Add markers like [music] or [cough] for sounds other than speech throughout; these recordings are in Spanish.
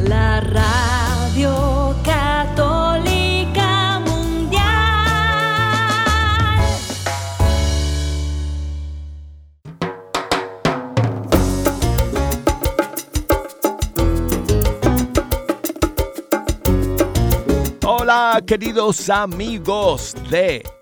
la radio católica mundial. Hola queridos amigos de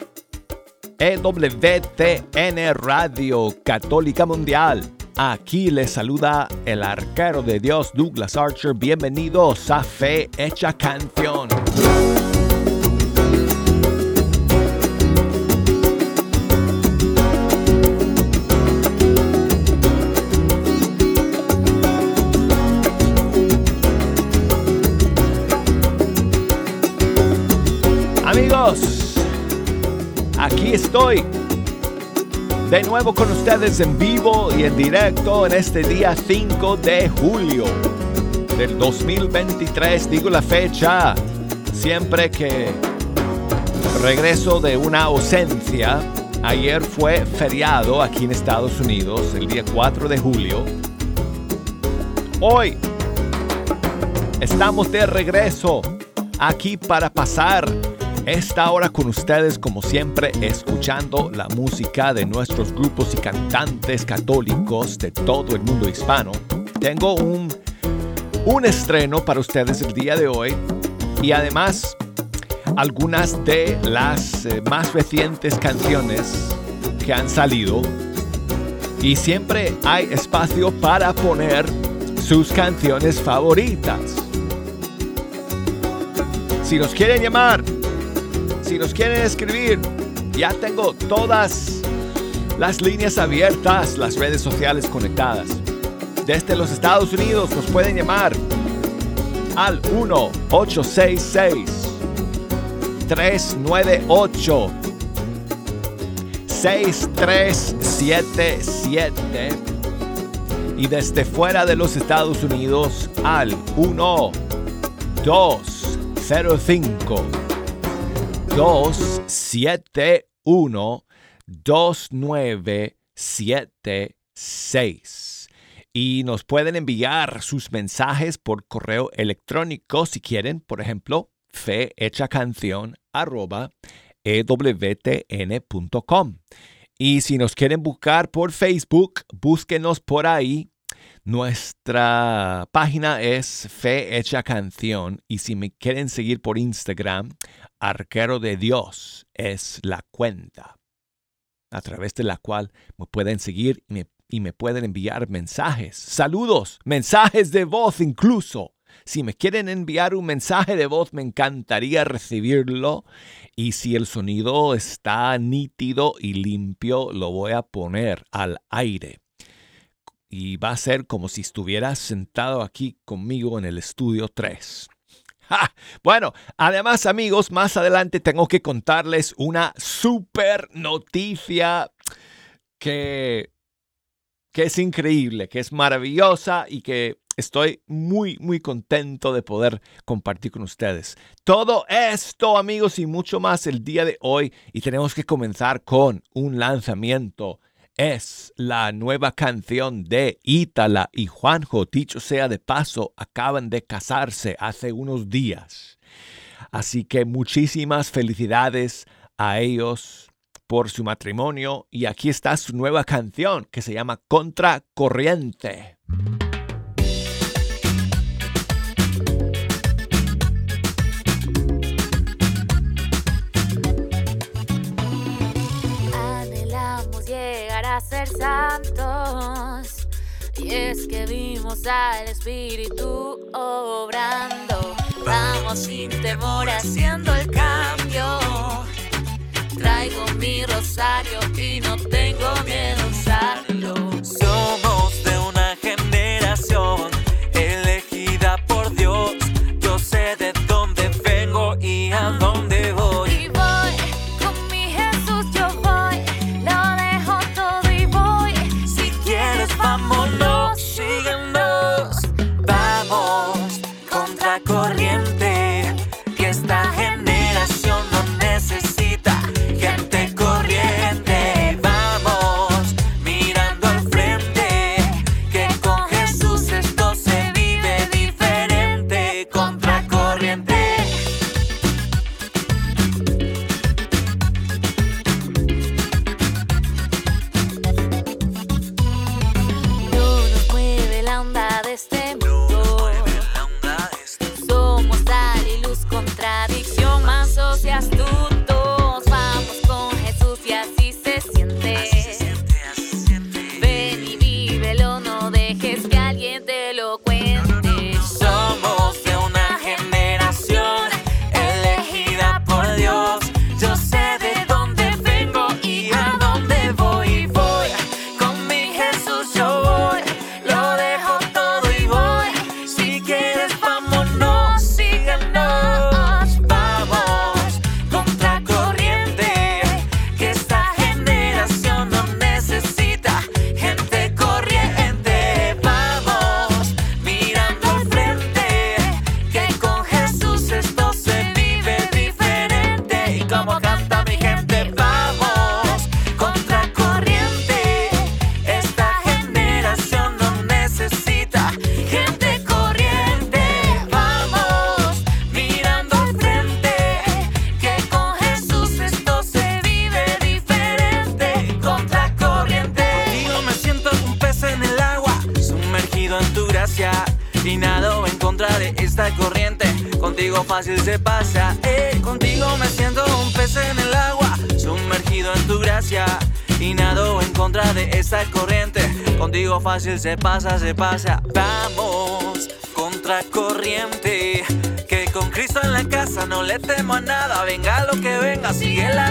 EWTN Radio Católica Mundial. Aquí les saluda el arquero de Dios Douglas Archer. Bienvenidos a Fe Hecha Canción. Aquí estoy de nuevo con ustedes en vivo y en directo en este día 5 de julio del 2023. Digo la fecha siempre que regreso de una ausencia. Ayer fue feriado aquí en Estados Unidos, el día 4 de julio. Hoy estamos de regreso aquí para pasar esta hora con ustedes como siempre escuchando la música de nuestros grupos y cantantes católicos de todo el mundo hispano. Tengo un, un estreno para ustedes el día de hoy y además algunas de las eh, más recientes canciones que han salido y siempre hay espacio para poner sus canciones favoritas. Si nos quieren llamar si nos quieren escribir, ya tengo todas las líneas abiertas, las redes sociales conectadas. Desde los Estados Unidos nos pueden llamar al 1-866 398 6377 y desde fuera de los Estados Unidos al 1 205 271 2976 y nos pueden enviar sus mensajes por correo electrónico si quieren, por ejemplo, canción arroba ewtn.com. Y si nos quieren buscar por Facebook, búsquenos por ahí. Nuestra página es Fe Hecha Canción y si me quieren seguir por Instagram, Arquero de Dios es la cuenta a través de la cual me pueden seguir y me, pueden enviar mensajes, saludos, mensajes de voz incluso. Si me quieren enviar un mensaje de voz, me encantaría recibirlo. Y si el sonido está nítido y limpio, lo voy a poner al aire. Y va a ser como si estuvieras sentado aquí conmigo en el estudio 3. [laughs] Bueno, además amigos, más adelante tengo que contarles una super noticia que, que es increíble, que es maravillosa y que estoy muy, muy contento de poder compartir con ustedes. Todo esto, amigos, y mucho más el día de hoy. Y tenemos que comenzar con un lanzamiento es la nueva canción de Ítala y Juanjo. Dicho sea de paso, acaban de casarse hace unos días. Así que muchísimas felicidades a ellos por su matrimonio y aquí está su nueva canción que se llama Contracorriente. ser Y es que vimos al Espíritu obrando. Vamos sin temor haciendo el cambio. Traigo mi rosario y no tengo miedo a usarlo. Fácil se pasa, se pasa. Vamos contra corriente. Que con Cristo en la casa no le temo a nada. Venga lo que venga, sigue la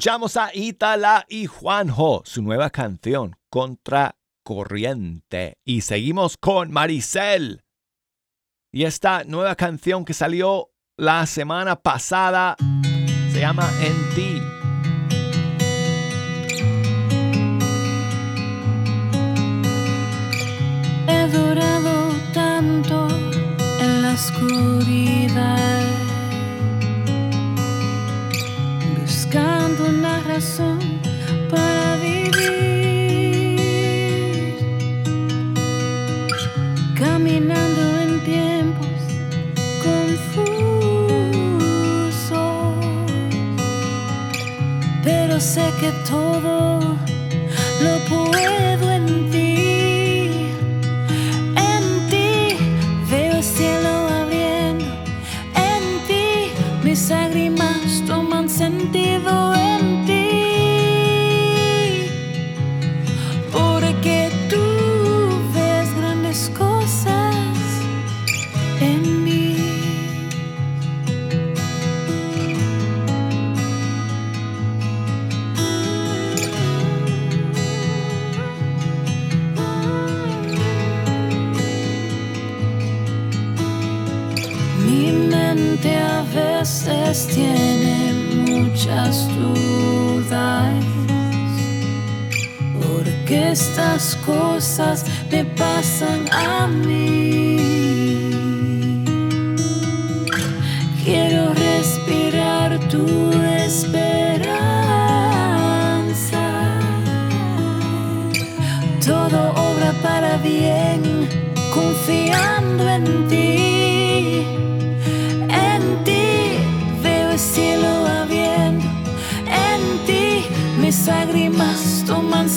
Escuchamos a Itala y Juanjo, su nueva canción, Contra Corriente. Y seguimos con Maricel. Y esta nueva canción que salió la semana pasada se llama En ti. He durado tanto en la oscuridad buscando una razón para vivir, caminando en tiempos confusos, pero sé que todo lo puedo mente a veces tiene muchas dudas. Porque estas cosas me pasan a mí. Quiero respirar tu esperanza. Todo obra para bien, confiando en ti.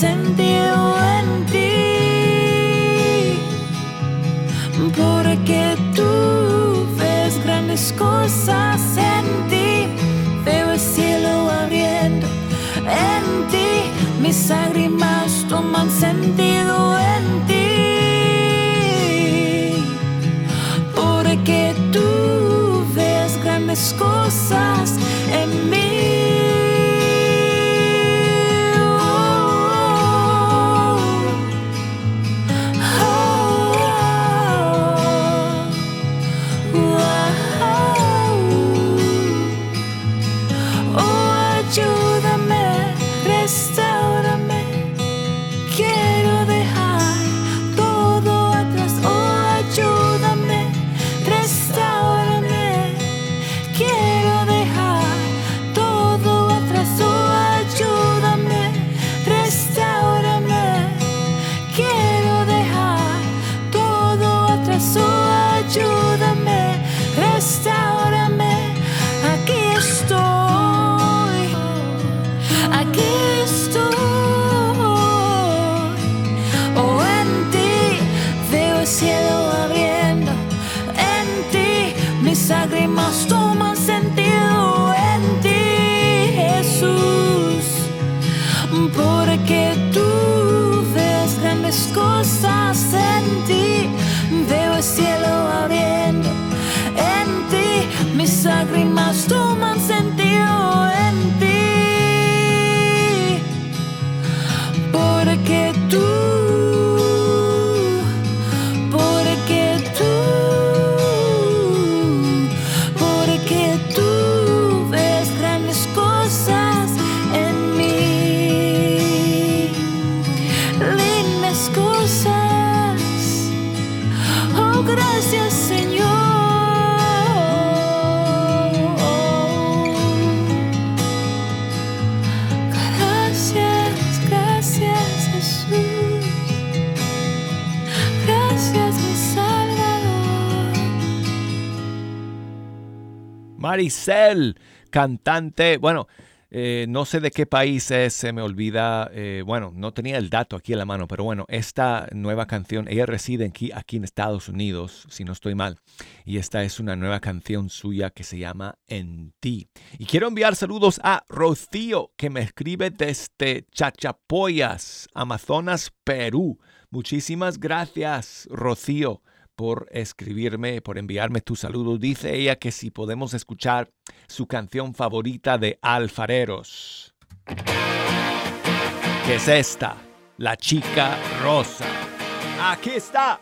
Sentido en ti. Porque tú ves grandes cosas en ti. Veo el cielo abriendo. En ti mis lágrimas toman sentido en ti. Maricel, cantante, bueno, eh, no sé de qué país es, se me olvida. Eh, bueno, no tenía el dato aquí en la mano, pero bueno, esta nueva canción, ella reside aquí, aquí en Estados Unidos, si no estoy mal. Y esta es una nueva canción suya que se llama En ti. Y quiero enviar saludos a Rocío, que me escribe desde Chachapoyas, Amazonas, Perú. Muchísimas gracias, Rocío por escribirme, por enviarme tu saludo. Dice ella que si podemos escuchar su canción favorita de Alfareros. Que es esta, La chica rosa. Aquí está.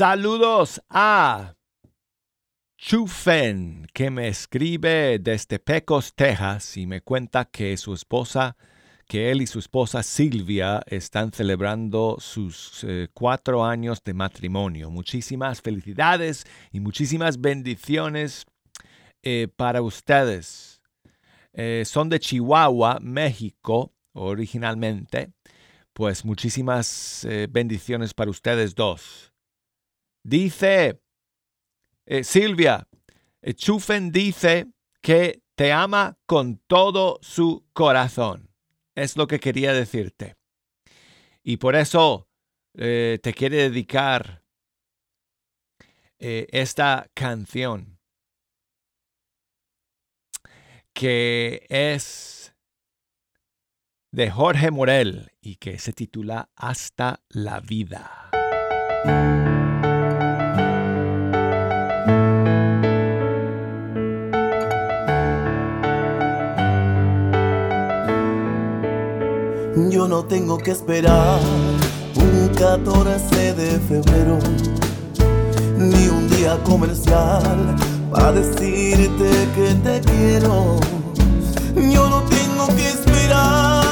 Saludos a Chufen, que me escribe desde Pecos, Texas, y me cuenta que su esposa que él y su esposa Silvia están celebrando sus eh, cuatro años de matrimonio. Muchísimas felicidades y muchísimas bendiciones eh, para ustedes. Eh, son de Chihuahua, México, originalmente. Pues muchísimas bendiciones para ustedes dos. Dice Silvia, Chufen dice que te ama con todo su corazón. Es lo que quería decirte. Y por eso eh, te quiere dedicar eh, esta canción que es de Jorge Morel y que se titula Hasta la vida. Yo no tengo que esperar un 14 de febrero, ni un día comercial para decirte que te quiero. Yo no tengo que esperar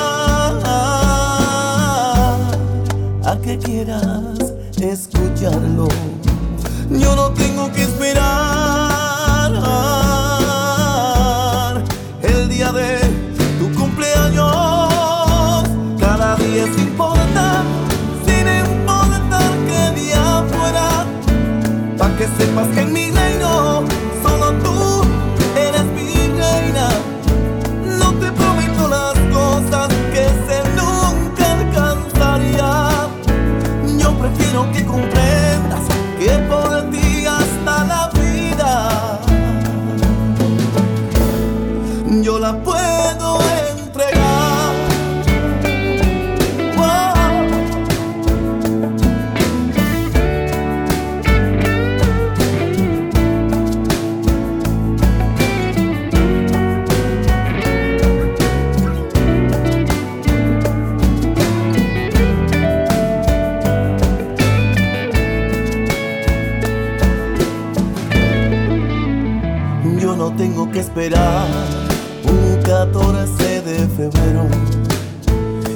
a que quieras escucharlo. Yo no tengo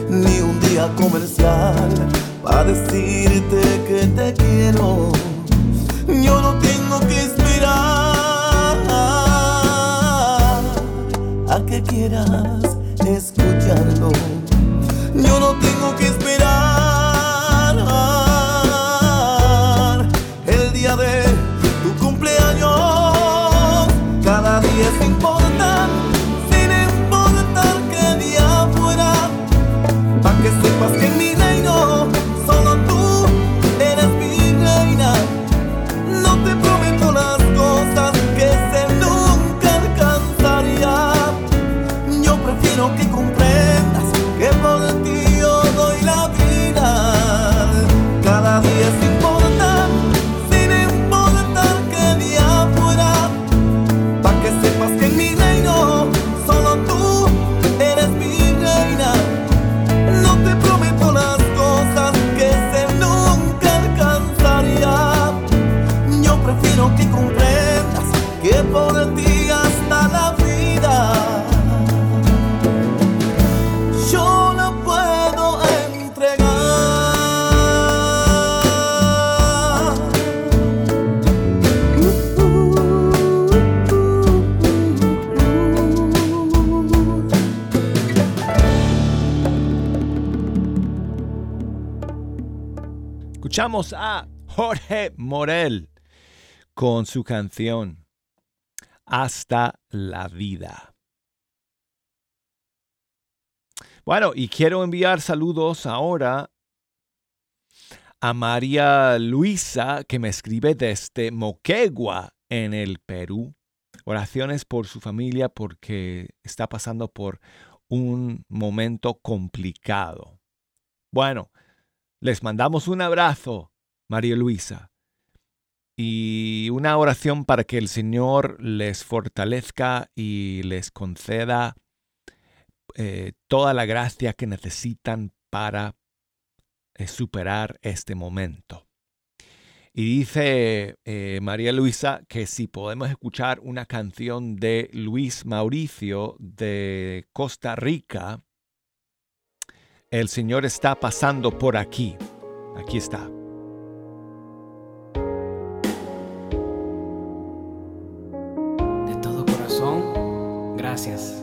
ni un día comercial para decirte que te quiero. Yo no tengo que esperar a que quieras escucharlo. Yo no tengo que esperar Escuchamos a Jorge Morel con su canción Hasta la vida. Bueno, y quiero enviar saludos ahora a María Luisa que me escribe desde Moquegua en el Perú. Oraciones por su familia porque está pasando por un momento complicado. Bueno, les mandamos un abrazo, María Luisa, y una oración para que el Señor les fortalezca y les conceda eh, toda la gracia que necesitan para eh, superar este momento. Y dice eh, María Luisa que si podemos escuchar una canción de Luis Mauricio de Costa Rica, El Señor está pasando por aquí. Aquí está. De todo corazón, gracias.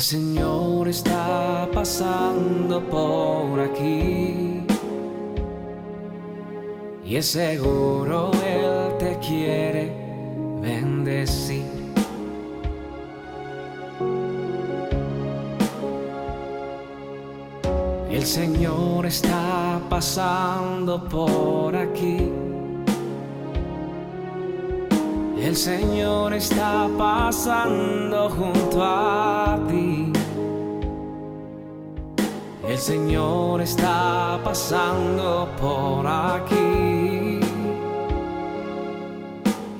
El Señor está pasando por aquí. Y es seguro Él te quiere bendecir. El Señor está pasando por aquí. El Señor está pasando junto a ti. El Señor está pasando por aquí.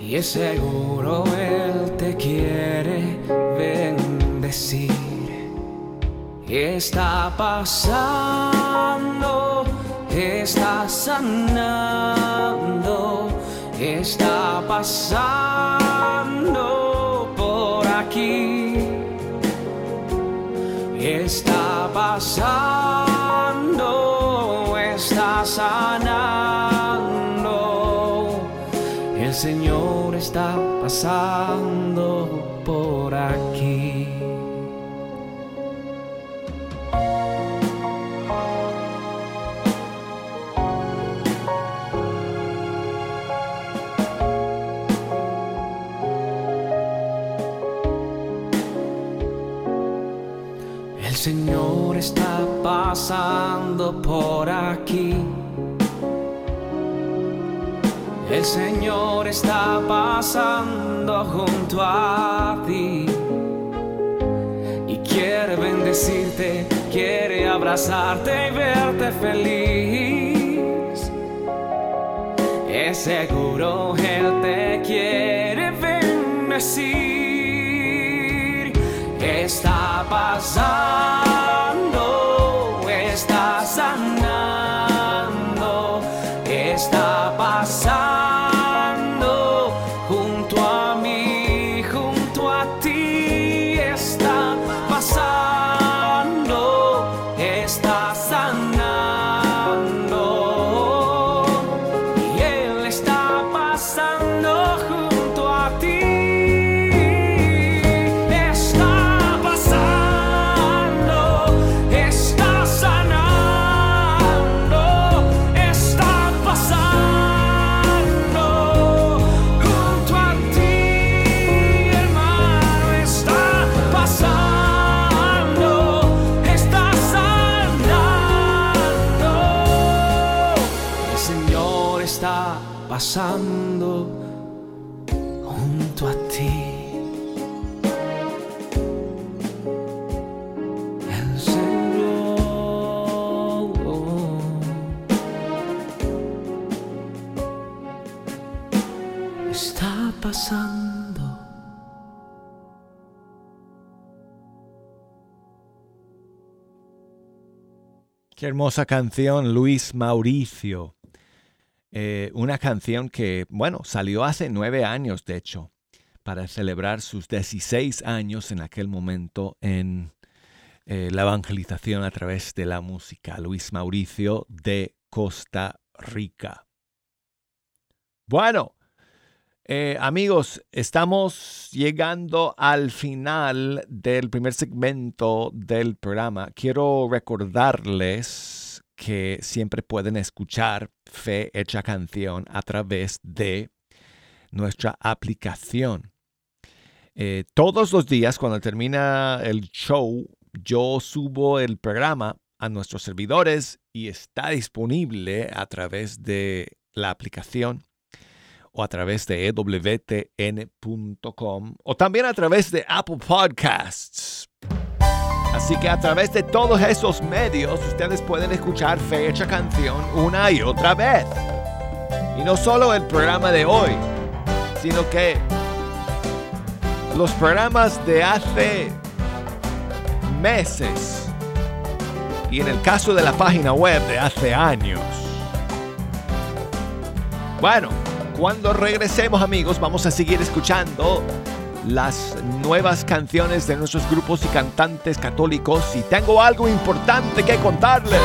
Y es seguro Él te quiere bendecir. Está pasando, está sanando, está pasando por aquí. Está pasando, está sanando. El Señor está pasando por aquí. Pasando por aquí. El Señor está pasando junto a ti. Y quiere bendecirte, quiere abrazarte y verte feliz. Es seguro Él te quiere bendecir. Está pasando, hermosa canción, Luis Mauricio. Eh, una canción que, bueno, salió hace nueve años, de hecho, para celebrar sus 16 años en aquel momento en eh, la evangelización a través de la música. Luis Mauricio de Costa Rica. Bueno, eh, amigos, estamos llegando al final del primer segmento del programa. Quiero recordarles que siempre pueden escuchar Fe Hecha Canción a través de nuestra aplicación. Eh, todos los días, cuando termina el show, yo subo el programa a nuestros servidores y está disponible a través de la aplicación o a través de ewtn.com o también a través de Apple Podcasts. Así que a través de todos esos medios ustedes pueden escuchar Fecha Canción una y otra vez. Y no solo el programa de hoy, sino que los programas de hace meses y en el caso de la página web de hace años. Bueno, cuando regresemos amigos vamos a seguir escuchando las nuevas canciones de nuestros grupos y cantantes católicos y tengo algo importante que contarles.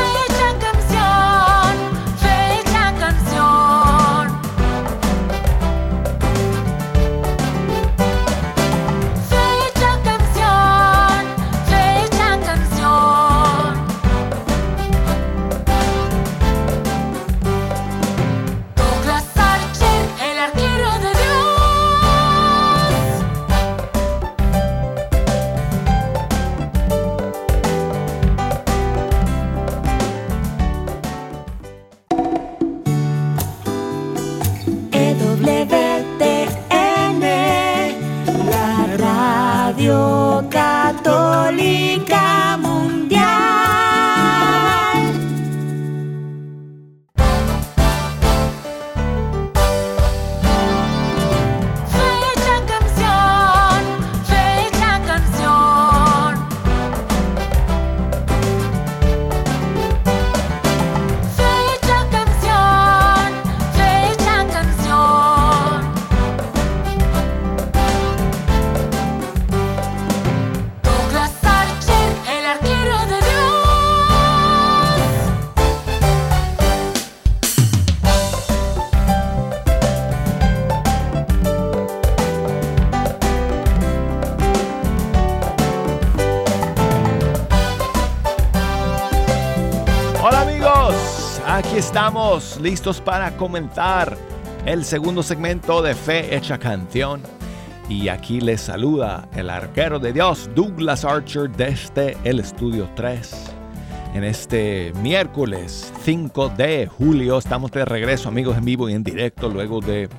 Listos para comenzar el segundo segmento de Fe Hecha Canción. Y aquí les saluda el arquero de Dios, Douglas Archer, desde el Estudio 3. En este miércoles 5 de julio estamos de regreso amigos en vivo y en directo luego de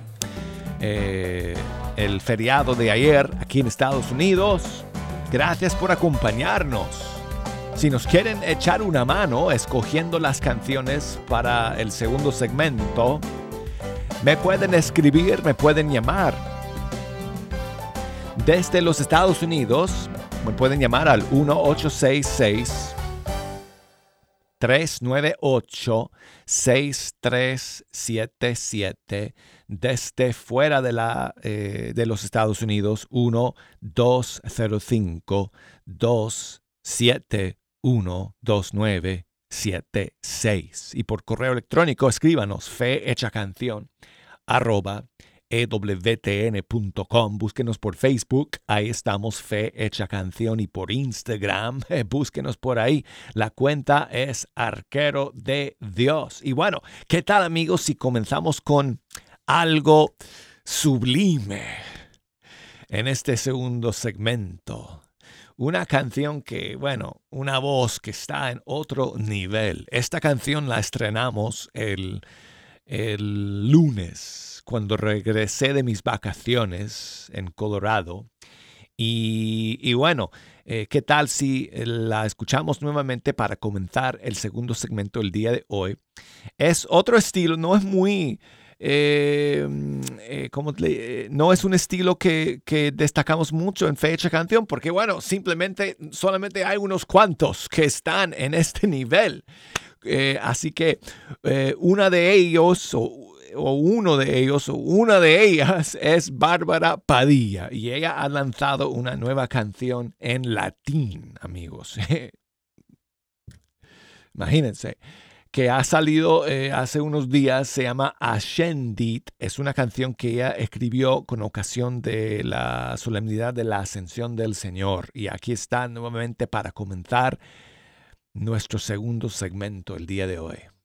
eh, el feriado de ayer aquí en Estados Unidos. Gracias por acompañarnos. Si nos quieren echar una mano escogiendo las canciones para el segundo segmento, me pueden escribir, me pueden llamar. Desde los Estados Unidos, me pueden llamar al 1866 398 6377 desde fuera de, la, eh, de los Estados Unidos 1205 271 2976 y por correo electrónico escríbanos fehechacanción arroba ewtn.com. Búsquenos por Facebook, ahí estamos, Fe Hecha Canción, y por Instagram, [laughs] búsquenos por ahí. La cuenta es Arquero de Dios. Y bueno, ¿qué tal amigos si comenzamos con algo sublime en este segundo segmento? Una canción que, bueno, una voz que está en otro nivel. Esta canción la estrenamos el, el lunes cuando regresé de mis vacaciones en Colorado. Y, y bueno, eh, ¿qué tal si la escuchamos nuevamente para comenzar el segundo segmento del día de hoy? Es otro estilo, no es muy... eh, eh, ¿cómo le- eh, no es un estilo que, que destacamos mucho en Fecha Canción, porque bueno, simplemente solamente hay unos cuantos que están en este nivel. Eh, así que una de ellos, o, o uno de ellos, o una de ellas es Bárbara Padilla, y ella ha lanzado una nueva canción en latín, amigos. [laughs] Imagínense que ha salido eh, hace unos días, se llama Ascendit, es una canción que ella escribió con ocasión de la solemnidad de la ascensión del Señor. Y aquí está nuevamente para comenzar nuestro segundo segmento el día de hoy.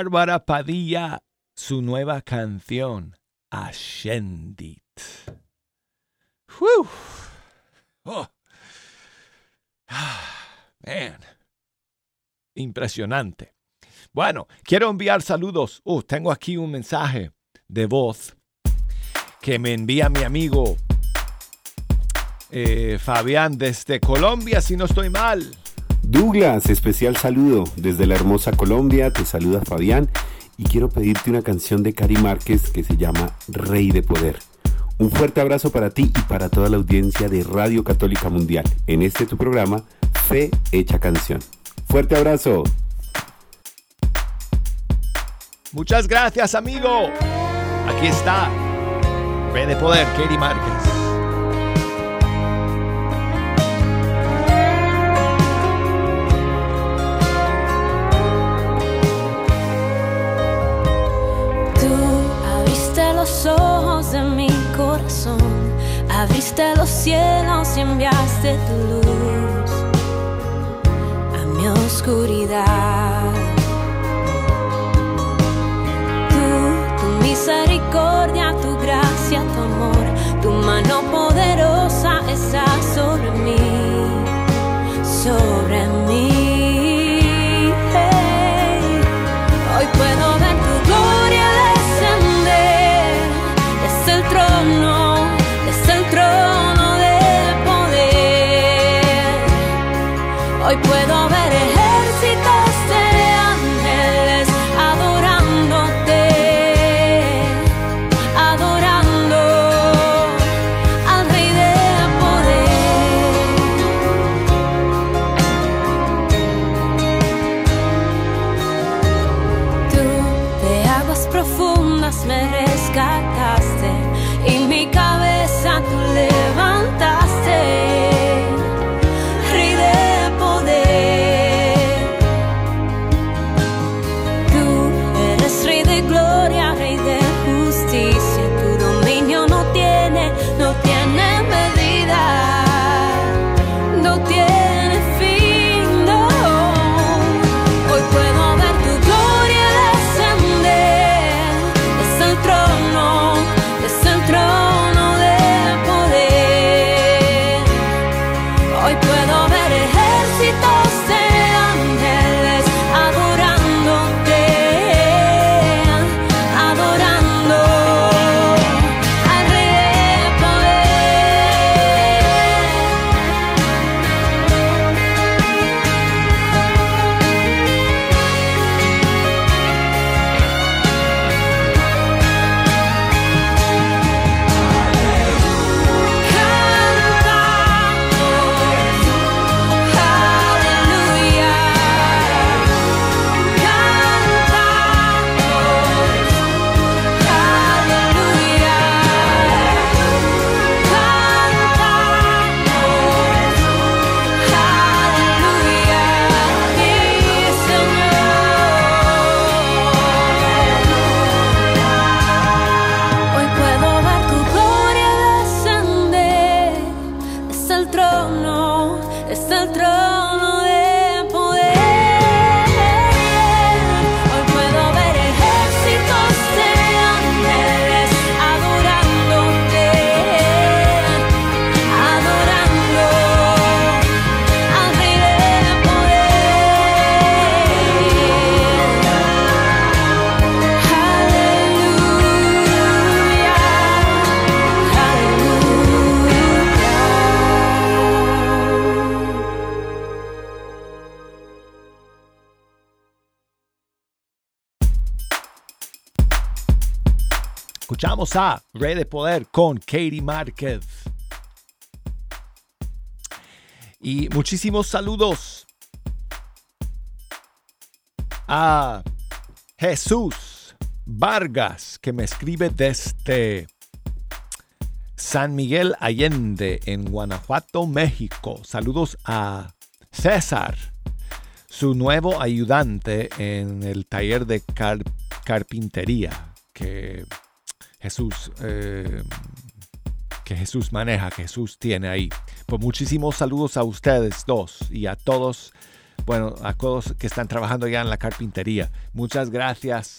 Bárbara Padilla, su nueva canción, Ascendit. Oh. Ah, man. Impresionante. Bueno, quiero enviar saludos. Uh, tengo aquí un mensaje de voz que me envía mi amigo eh, Fabián desde Colombia, si no estoy mal. Douglas, especial saludo desde la hermosa Colombia, te saluda Fabián y quiero pedirte una canción de Cari Márquez que se llama Rey de Poder. Un fuerte abrazo para ti y para toda la audiencia de Radio Católica Mundial en este tu programa Fe Hecha Canción. Fuerte abrazo. Muchas gracias, amigo. Aquí está. Rey de Poder, Katie Márquez. Abriste los cielos y enviaste tu luz a mi oscuridad. Tú, tu misericordia, tu gracia, tu amor, tu mano poderosa está sobre mí, sobre mí. Escuchamos a Rey de Poder con Katie Márquez. Y muchísimos saludos a Jesús Vargas, que me escribe desde San Miguel Allende, en Guanajuato, México. Saludos a César, su nuevo ayudante en el taller de car- carpintería que Jesús eh, que Jesús maneja, que Jesús tiene ahí. Pues muchísimos saludos a ustedes dos y a todos, bueno, a todos que están trabajando ya en la carpintería. Muchas gracias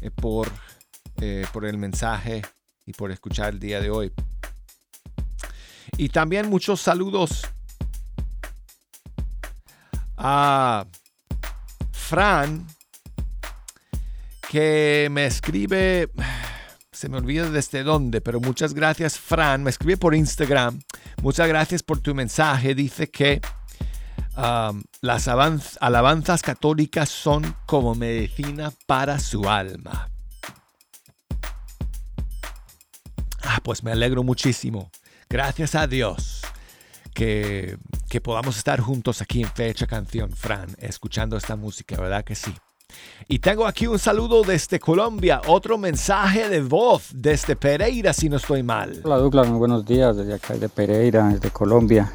eh, por, eh, por el mensaje y por escuchar el día de hoy. Y también muchos saludos a Fran, que me escribe, se me olvida desde dónde, pero muchas gracias Fran, me escribe por Instagram, muchas gracias por tu mensaje, dice que um, las alabanzas católicas son como medicina para su alma. Ah, pues me alegro muchísimo. Gracias a Dios que, que podamos estar juntos aquí en Fecha Canción, Fran, escuchando esta música, ¿verdad que sí? Y tengo aquí un saludo desde Colombia, otro mensaje de voz desde Pereira, si no estoy mal. Hola Douglas, muy buenos días desde acá de Pereira, desde Colombia.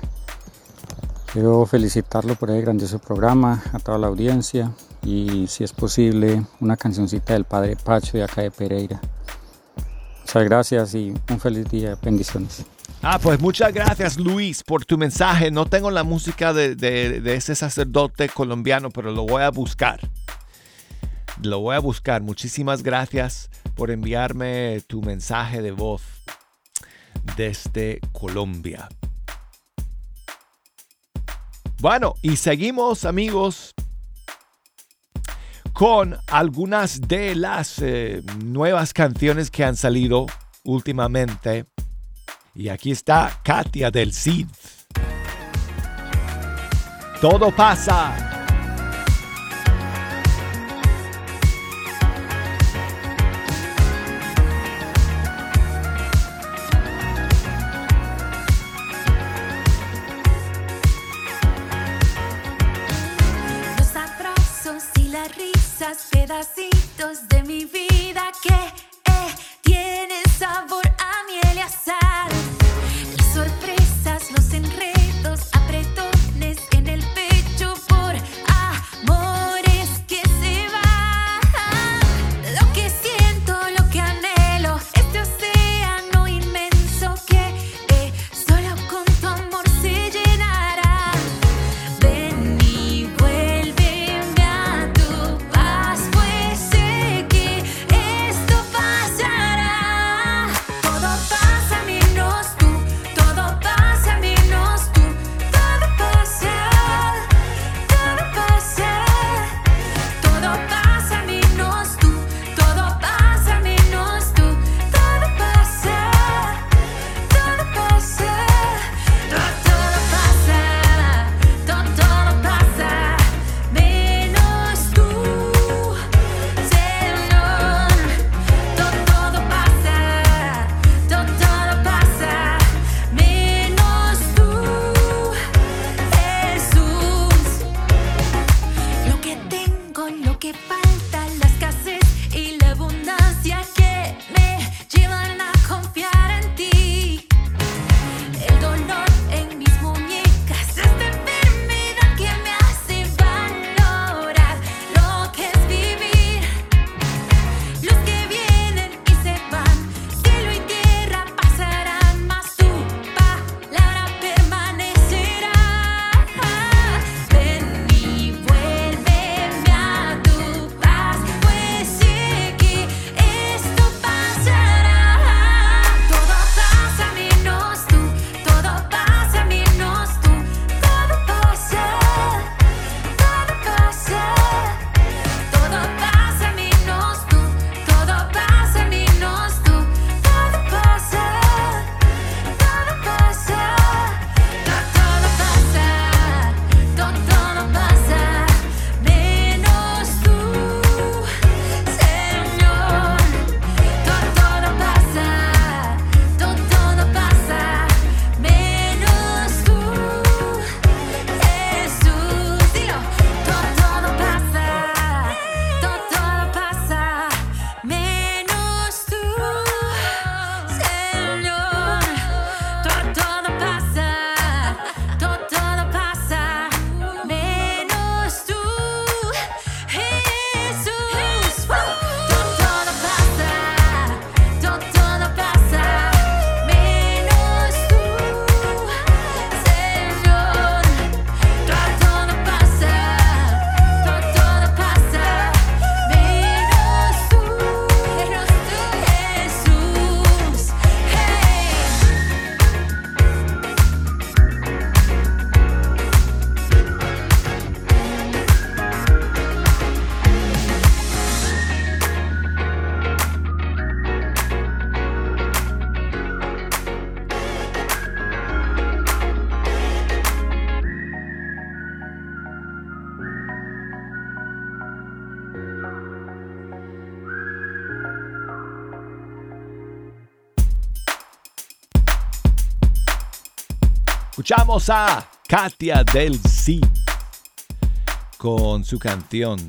Quiero felicitarlo por el grandioso programa, a toda la audiencia y si es posible una cancioncita del Padre Pacho de acá de Pereira. Muchas gracias y un feliz día, bendiciones. Ah, pues muchas gracias Luis por tu mensaje. No tengo la música de ese sacerdote colombiano, pero lo voy a buscar. Lo voy a buscar. Muchísimas gracias por enviarme tu mensaje de voz desde Colombia. Bueno, y seguimos amigos con algunas de las eh, nuevas canciones que han salido últimamente. Y aquí está Katia del Cid. Todo pasa. escuchamos a Katia del Sí con su canción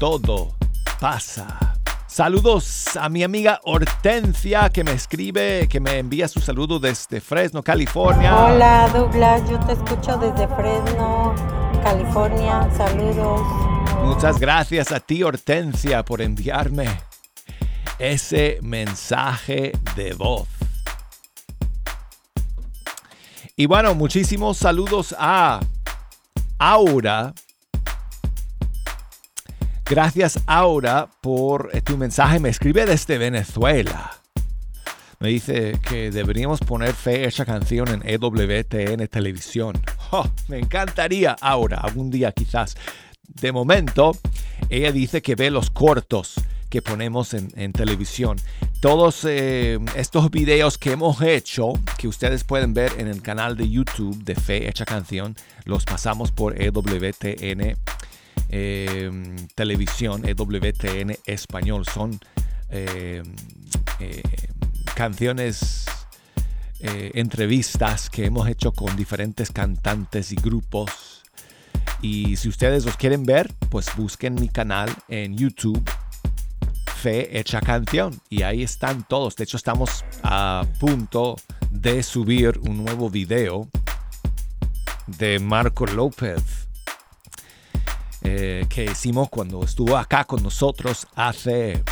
Todo pasa. Saludos a mi amiga Hortensia que me escribe, que me envía su saludo desde Fresno, California. Hola Douglas, yo te escucho desde Fresno, California. Saludos. Muchas gracias a ti Hortensia por enviarme ese mensaje de voz. Y bueno, muchísimos saludos a Aura. Gracias Aura por eh, tu mensaje. Me escribe desde Venezuela. Me dice que deberíamos poner fe esa canción en EWTN televisión. Oh, me encantaría Aura, algún día quizás. De momento, ella dice que ve los cortos que ponemos en, televisión. Todos eh, estos videos que hemos hecho, que ustedes pueden ver en el canal de YouTube de Fe Hecha Canción, los pasamos por EWTN eh, Televisión, EWTN Español. Son eh, canciones, entrevistas que hemos hecho con diferentes cantantes y grupos. Y si ustedes los quieren ver, pues busquen mi canal en YouTube Fe Hecha Canción. Y ahí están todos. De hecho, estamos a punto de subir un nuevo video de Marco López. Eh, que hicimos cuando estuvo acá con nosotros hace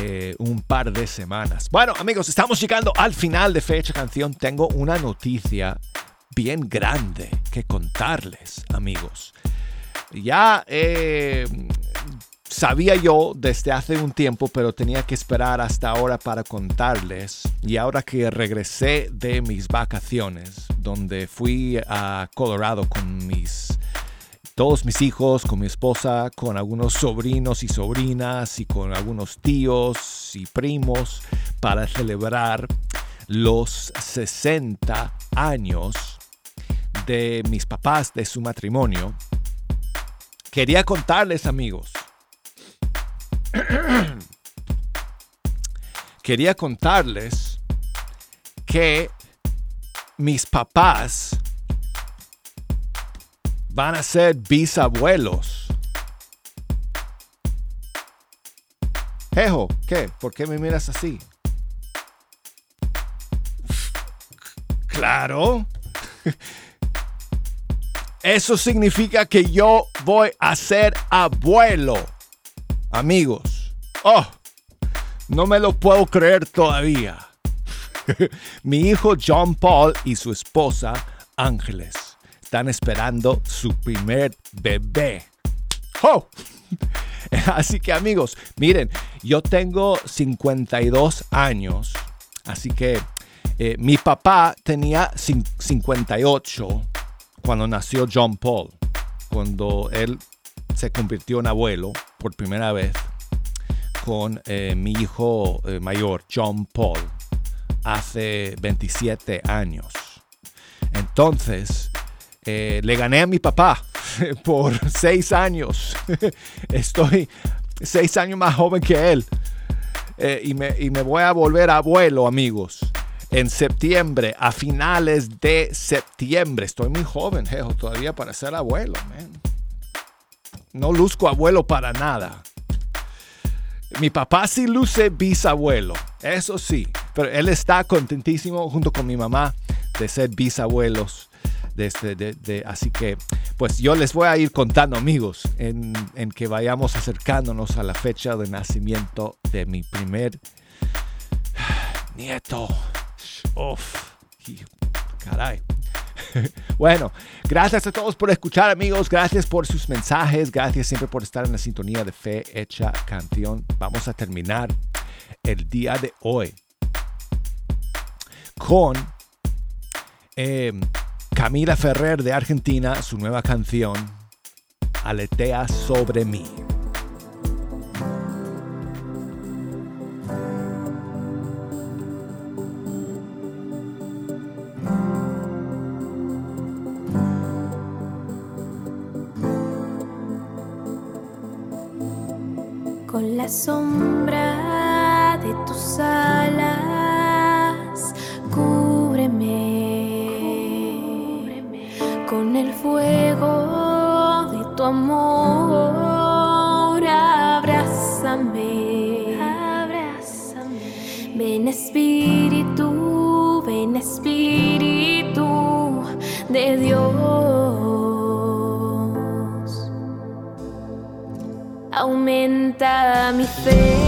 eh, un par de semanas. Bueno, amigos, estamos llegando al final de Fecha Canción. Tengo una noticia bien grande que contarles, amigos. Ya eh, sabía yo desde hace un tiempo, pero tenía que esperar hasta ahora para contarles. Y ahora que regresé de mis vacaciones, donde fui a Colorado con mis todos mis hijos, con mi esposa, con algunos sobrinos y sobrinas y con algunos tíos y primos para celebrar los 60 años de mis papás de su matrimonio. Quería contarles amigos [clears throat] quería contarles que mis papás van a ser bisabuelos. Jejo, ¿qué? ¿Por qué me miras así? Claro. [laughs] Eso significa que yo voy a ser abuelo amigos. Oh, no me lo puedo creer todavía. [laughs] Mi hijo John Paul y su esposa Ángeles están esperando su primer bebé. Oh. [laughs] Así que amigos, miren, yo tengo 52 años, así que eh, mi papá tenía 58 cuando nació John Paul, cuando él se convirtió en abuelo por primera vez con eh, mi hijo eh, mayor, John Paul, hace 27 años. Entonces, eh, le gané a mi papá [laughs] por 6 años. [laughs] Estoy 6 años más joven que él. y, me, y, me, voy a volver abuelo, amigos. En septiembre, a finales de septiembre. Estoy muy joven, jejo, todavía para ser abuelo, man. No luzco abuelo para nada. Mi papá sí luce bisabuelo, eso sí, pero él está contentísimo junto con mi mamá de ser bisabuelos. De, así que, pues yo les voy a ir contando, amigos, en, que vayamos acercándonos a la fecha de nacimiento de mi primer [sighs] nieto. Uf, caray. [laughs] bueno, gracias a todos por escuchar amigos, gracias por sus mensajes, gracias siempre por estar en la sintonía de Fe Hecha Canción. Vamos a terminar el día de hoy con em, Camila Ferrer de Argentina, su nueva canción, Aletea sobre mí. La sombra de tus alas, cúbreme, con el fuego de tu amor, abrázame, abrázame. Ven Espíritu, ven Espíritu de Dios. Aumenta mi fe,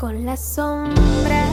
con la sombra.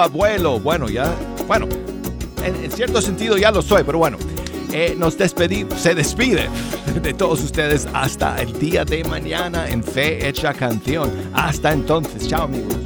abuelo. Bueno, ya, bueno, en, cierto sentido ya lo soy, pero bueno. Eh, nos despedimos, se despide [laughs] de todos ustedes hasta el día de mañana en Fe Hecha Canción. Hasta entonces, chao amigos.